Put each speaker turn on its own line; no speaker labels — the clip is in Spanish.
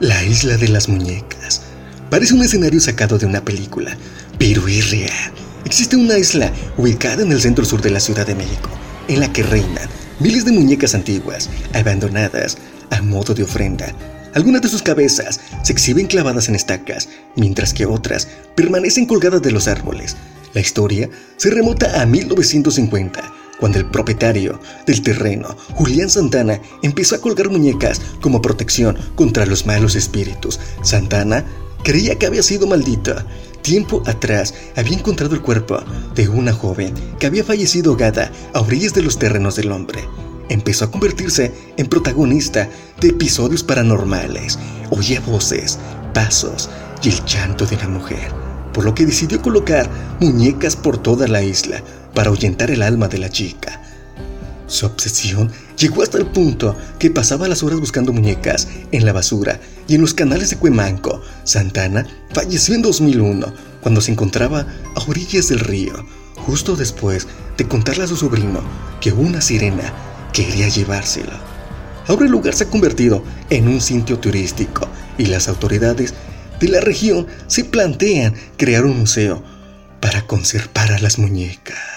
La isla de las muñecas. Parece un escenario sacado de una película, pero es real. Existe una isla ubicada en el centro sur de la Ciudad de México, en la que reinan miles de muñecas antiguas, abandonadas a modo de ofrenda. Algunas de sus cabezas se exhiben clavadas en estacas, mientras que otras permanecen colgadas de los árboles. La historia se remota a 1950 cuando el propietario del terreno, Julián Santana, empezó a colgar muñecas como protección contra los malos espíritus. Santana creía que había sido maldita. Tiempo atrás había encontrado el cuerpo de una joven que había fallecido ahogada a orillas de los terrenos del hombre. Empezó a convertirse en protagonista de episodios paranormales. Oía voces, pasos y el llanto de una mujer, por lo que decidió colocar muñecas por toda la isla para ahuyentar el alma de la chica. Su obsesión llegó hasta el punto que pasaba las horas buscando muñecas en la basura y en los canales de Cuemanco. Santana falleció en 2001 cuando se encontraba a orillas del río, justo después de contarle a su sobrino que una sirena quería llevárselo. Ahora el lugar se ha convertido en un sitio turístico y las autoridades de la región se plantean crear un museo para conservar a las muñecas.